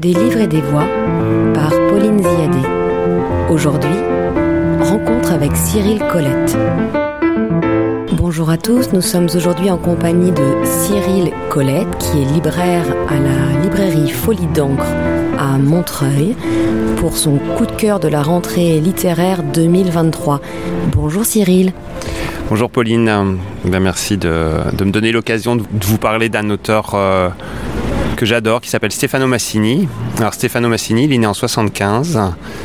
Des livres et des voix par Pauline Ziadé. Aujourd'hui, rencontre avec Cyril Colette. Bonjour à tous, nous sommes aujourd'hui en compagnie de Cyril Colette qui est libraire à la librairie Folie d'encre à Montreuil pour son coup de cœur de la rentrée littéraire 2023. Bonjour Cyril. Bonjour Pauline, ben, merci de, me donner l'occasion de vous parler d'un auteur euh, que j'adore qui s'appelle Stefano Massini. Alors Stefano Massini, il est né en 75.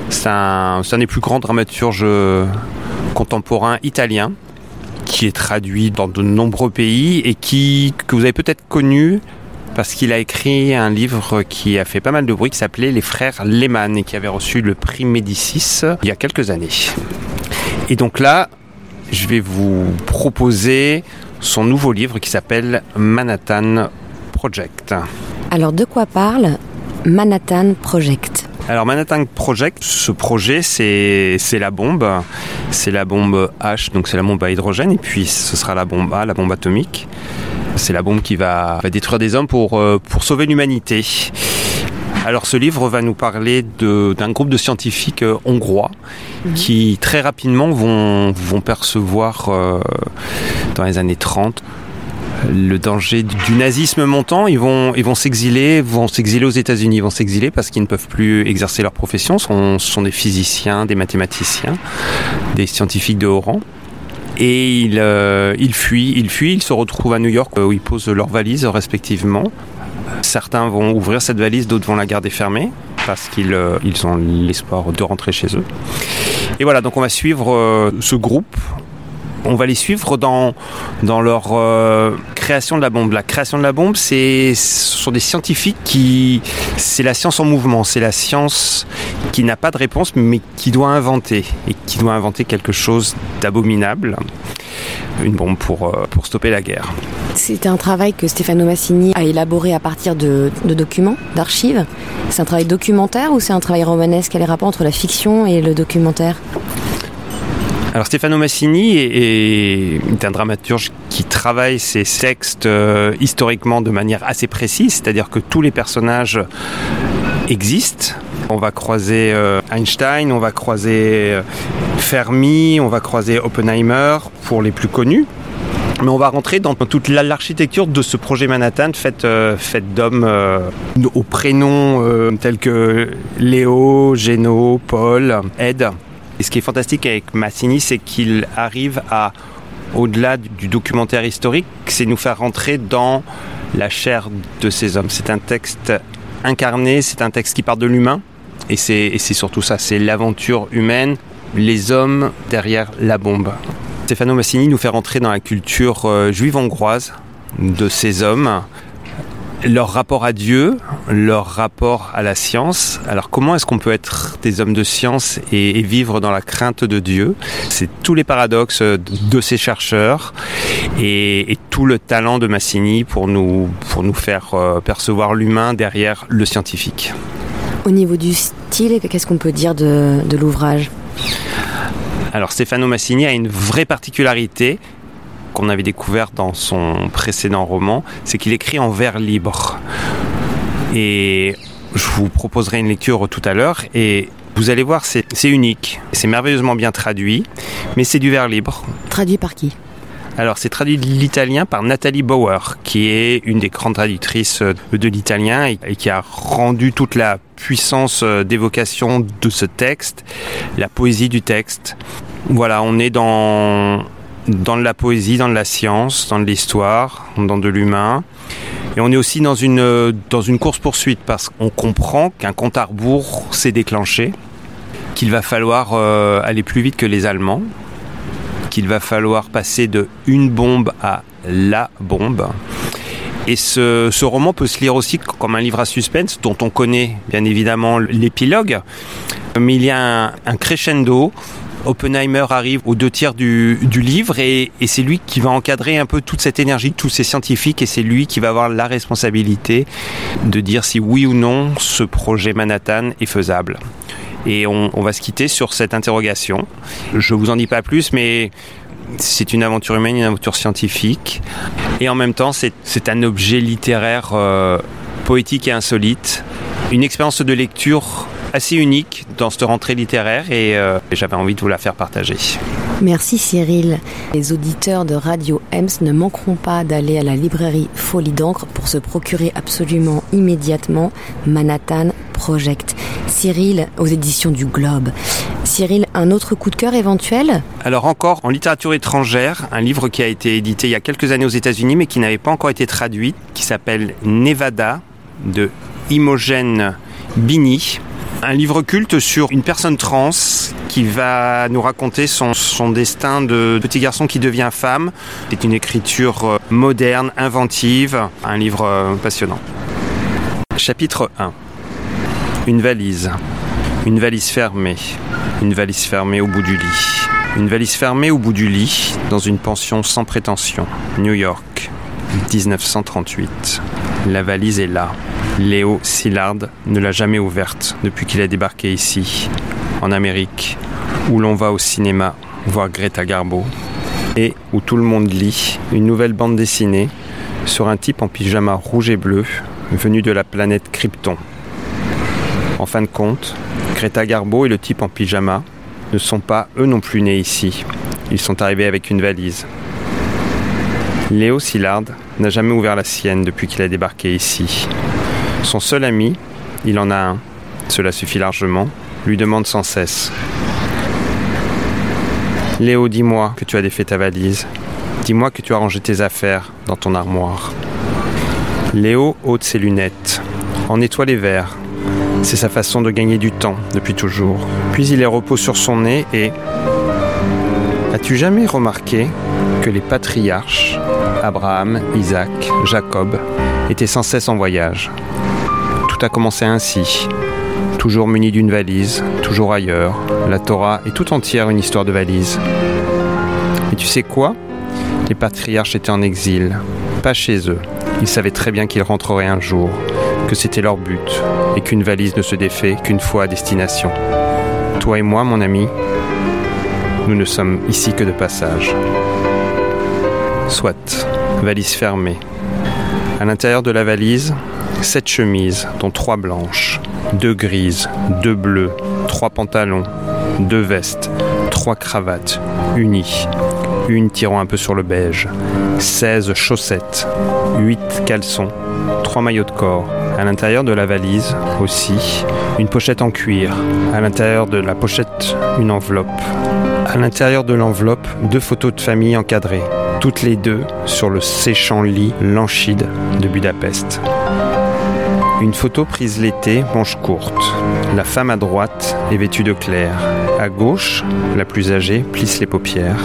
C'est un, des plus grands dramaturges contemporains italiens qui est traduit dans de nombreux pays et qui que vous avez peut-être connu parce qu'il a écrit un livre qui a fait pas mal de bruit qui s'appelait Les frères Lehmann et qui avait reçu le prix Médicis il y a quelques années. Et donc là, je vais vous proposer son nouveau livre qui s'appelle Manhattan Project. Alors de quoi parle Manhattan Project alors Manhattan Project, ce projet c'est la bombe, c'est la bombe H, donc c'est la bombe à hydrogène, et puis ce sera la bombe A, la bombe atomique. C'est la bombe qui va, détruire des hommes pour, euh, pour sauver l'humanité. Alors ce livre va nous parler d'un groupe de scientifiques euh, hongrois mhm. qui très rapidement vont, vont percevoir euh, dans les années 30 le danger du nazisme montant, ils vont, ils vont s'exiler, vont s'exiler aux États-Unis, vont s'exiler parce qu'ils ne peuvent plus exercer leur profession. Ce sont, des physiciens, des mathématiciens, des scientifiques de haut rang. Et ils, euh, fuient, ils fuient, ils se retrouvent à New York où ils posent leurs valises respectivement. Certains vont ouvrir cette valise, d'autres vont la garder fermée parce qu'ils euh, ils ont l'espoir de rentrer chez eux. Et voilà, donc on va suivre euh, ce groupe on va les suivre dans, dans leur euh, création de la bombe. La création de la bombe, ce sont des scientifiques qui. C'est la science en mouvement, c'est la science qui n'a pas de réponse, mais qui doit inventer. Et qui doit inventer quelque chose d'abominable. Une bombe pour, euh, pour stopper la guerre. C'est un travail que Stefano Massini a élaboré à partir de, de documents, d'archives. C'est un travail documentaire ou c'est un travail romanesque? Quel est le rapport entre la fiction et le documentaire? Alors Stefano Massini est, un dramaturge qui travaille ses textes euh, historiquement de manière assez précise, c'est-à-dire que tous les personnages existent. On va croiser euh, Einstein, on va croiser euh, Fermi, on va croiser Oppenheimer pour les plus connus. Mais on va rentrer dans toute l'architecture de ce projet Manhattan fait, fait d'hommes aux prénoms tels que Léo, Géno, Paul, Ed. Et ce qui est fantastique avec Massini, c'est qu'il arrive à, au-delà du documentaire historique, c'est nous faire rentrer dans la chair de ces hommes. C'est un texte incarné, c'est un texte qui part de l'humain. Et c'est surtout ça, c'est l'aventure humaine, les hommes derrière la bombe. Stefano Massini nous fait rentrer dans la culture euh, juive hongroise de ces hommes leur rapport à Dieu, leur rapport à la science. Alors comment est-ce qu'on peut être des hommes de science et, vivre dans la crainte de Dieu? C'est tous les paradoxes de ces chercheurs et, tout le talent de Massini pour nous, pour nous faire euh, percevoir l'humain derrière le scientifique. Au niveau du style, qu'est-ce qu'on peut dire de, de l'ouvrage? Alors Stefano Massini a une vraie particularité, qu'on avait découvert dans son précédent roman, c'est qu'il écrit en vers libre. Et je vous proposerai une lecture tout à l'heure et vous allez voir, c'est unique. C'est merveilleusement bien traduit, mais c'est du vers libre. Traduit par qui? Alors c'est traduit de l'italien par Nathalie Bauer, qui est une des grandes traductrices de l'italien et qui a rendu toute la puissance d'évocation de ce texte, la poésie du texte. Voilà, on est dans dans de la poésie, dans de la science, dans de l'histoire, dans de l'humain. Et on est aussi dans une, dans une course-poursuite parce qu'on comprend qu'un compte à rebours s'est déclenché, qu'il va falloir euh, aller plus vite que les Allemands, qu'il va falloir passer de une bombe à la bombe. Et ce, ce, roman peut se lire aussi comme un livre à suspense dont on connaît bien évidemment l'épilogue, mais il y a un crescendo Oppenheimer arrive aux deux tiers du, livre et, c'est lui qui va encadrer un peu toute cette énergie de tous ces scientifiques et c'est lui qui va avoir la responsabilité de dire si oui ou non ce projet Manhattan est faisable. Et on, va se quitter sur cette interrogation. Je vous en dis pas plus, mais c'est une aventure humaine, une aventure scientifique. Et en même temps, c'est un objet littéraire euh, poétique et insolite une expérience de lecture assez unique dans cette rentrée littéraire et, euh, j'avais envie de vous la faire partager. Merci Cyril. Les auditeurs de Radio Ems ne manqueront pas d'aller à la librairie Folie d'encre pour se procurer absolument immédiatement Manhattan Project. Cyril aux éditions du Globe. Cyril, un autre coup de cœur éventuel? Alors encore en littérature étrangère, un livre qui a été édité il y a quelques années aux États-Unis mais qui n'avait pas encore été traduit, qui s'appelle Nevada de Imogen Bini un livre culte sur une personne trans qui va nous raconter son, destin de petit garçon qui devient femme. C'est une écriture euh, moderne, inventive, un livre euh, passionnant. Chapitre 1. Une valise. Une valise fermée. Une valise fermée au bout du lit. Une valise fermée au bout du lit dans une pension sans prétention. New York, 1938. La valise est là. Léo Szilard ne l'a jamais ouverte depuis qu'il a débarqué ici, en Amérique, où l'on va au cinéma voir Greta Garbo et où tout le monde lit une nouvelle bande dessinée sur un type en pyjama rouge et bleu venu de la planète Krypton. En fin de compte, Greta Garbo et le type en pyjama ne sont pas eux non plus nés ici. Ils sont arrivés avec une valise. Léo Szilard n'a jamais ouvert la sienne depuis qu'il a débarqué ici. Son seul ami, il en a un, cela suffit largement, lui demande sans cesse. Léo, dis-moi que tu as défait ta valise. Dis-moi que tu as rangé tes affaires dans ton armoire. Léo ôte ses lunettes, en nettoie les verres. C'est sa façon de gagner du temps depuis toujours. Puis il les repose sur son nez et... As-tu jamais remarqué que les patriarches, Abraham, Isaac, Jacob, étaient sans cesse en voyage tout a commencé ainsi. Toujours muni d'une valise, toujours ailleurs. La Torah est tout entière une histoire de valise. Et tu sais quoi? Les patriarches étaient en exil, pas chez eux. Ils savaient très bien qu'ils rentreraient un jour, que c'était leur but, et qu'une valise ne se défait qu'une fois à destination. Toi et moi, mon ami, nous ne sommes ici que de passage. Soit, valise fermée. À l'intérieur de la valise, Sept chemises, dont trois blanches, deux grises, deux bleues, trois pantalons, deux vestes, trois cravates, unies, une tirant un peu sur le beige, 16 chaussettes, 8 caleçons, trois maillots de corps. À l'intérieur de la valise aussi, une pochette en cuir. À l'intérieur de la pochette, une enveloppe. À l'intérieur de l'enveloppe, deux photos de famille encadrées, toutes les deux sur le séchant lit Lanchide de Budapest. Une photo prise l'été, manche courte. La femme à droite est vêtue de clair. À gauche, la plus âgée plisse les paupières.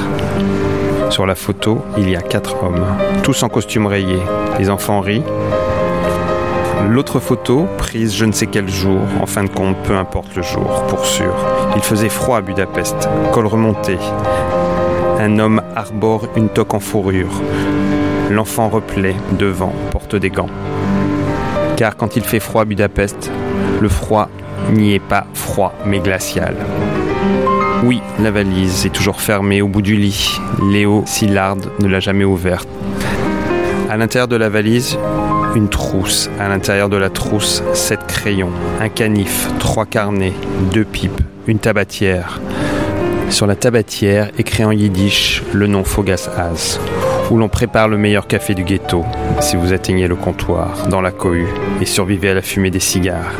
Sur la photo, il y a quatre hommes, tous en costume rayé. Les enfants rient. L'autre photo, prise je ne sais quel jour, en fin de compte, peu importe le jour, pour sûr. Il faisait froid à Budapest, col remonté. Un homme arbore une toque en fourrure. L'enfant replaît, devant, porte des gants car quand il fait froid à Budapest, le froid n'y est pas froid mais glacial. Oui, la valise est toujours fermée au bout du lit. Léo Szilard ne l'a jamais ouverte. À l'intérieur de la valise, une trousse. À l'intérieur de la trousse, sept crayons, un canif, trois carnets, deux pipes, une tabatière. Sur la tabatière, écrit en yiddish le nom Fogas Az où l'on prépare le meilleur café du ghetto, si vous atteignez le comptoir, dans la cohue, et survivez à la fumée des cigares.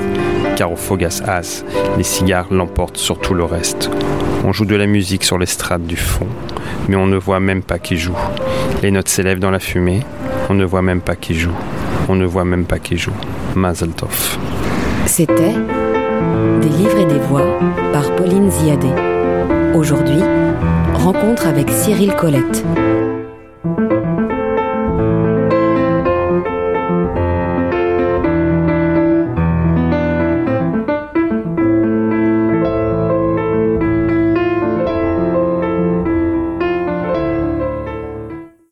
Car au Fogas As, les cigares l'emportent sur tout le reste. On joue de la musique sur l'estrade du fond, mais on ne voit même pas qui joue. Les notes s'élèvent dans la fumée, on ne voit même pas qui joue. On ne voit même pas qui joue. Mazel tov. C'était Des livres et des voix par Pauline Ziadé. Aujourd'hui, rencontre avec Cyril you